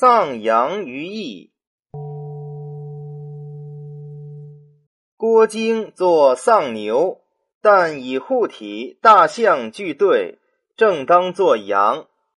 丧羊于邑。郭京作丧牛，但以护体大象俱对，正当作羊。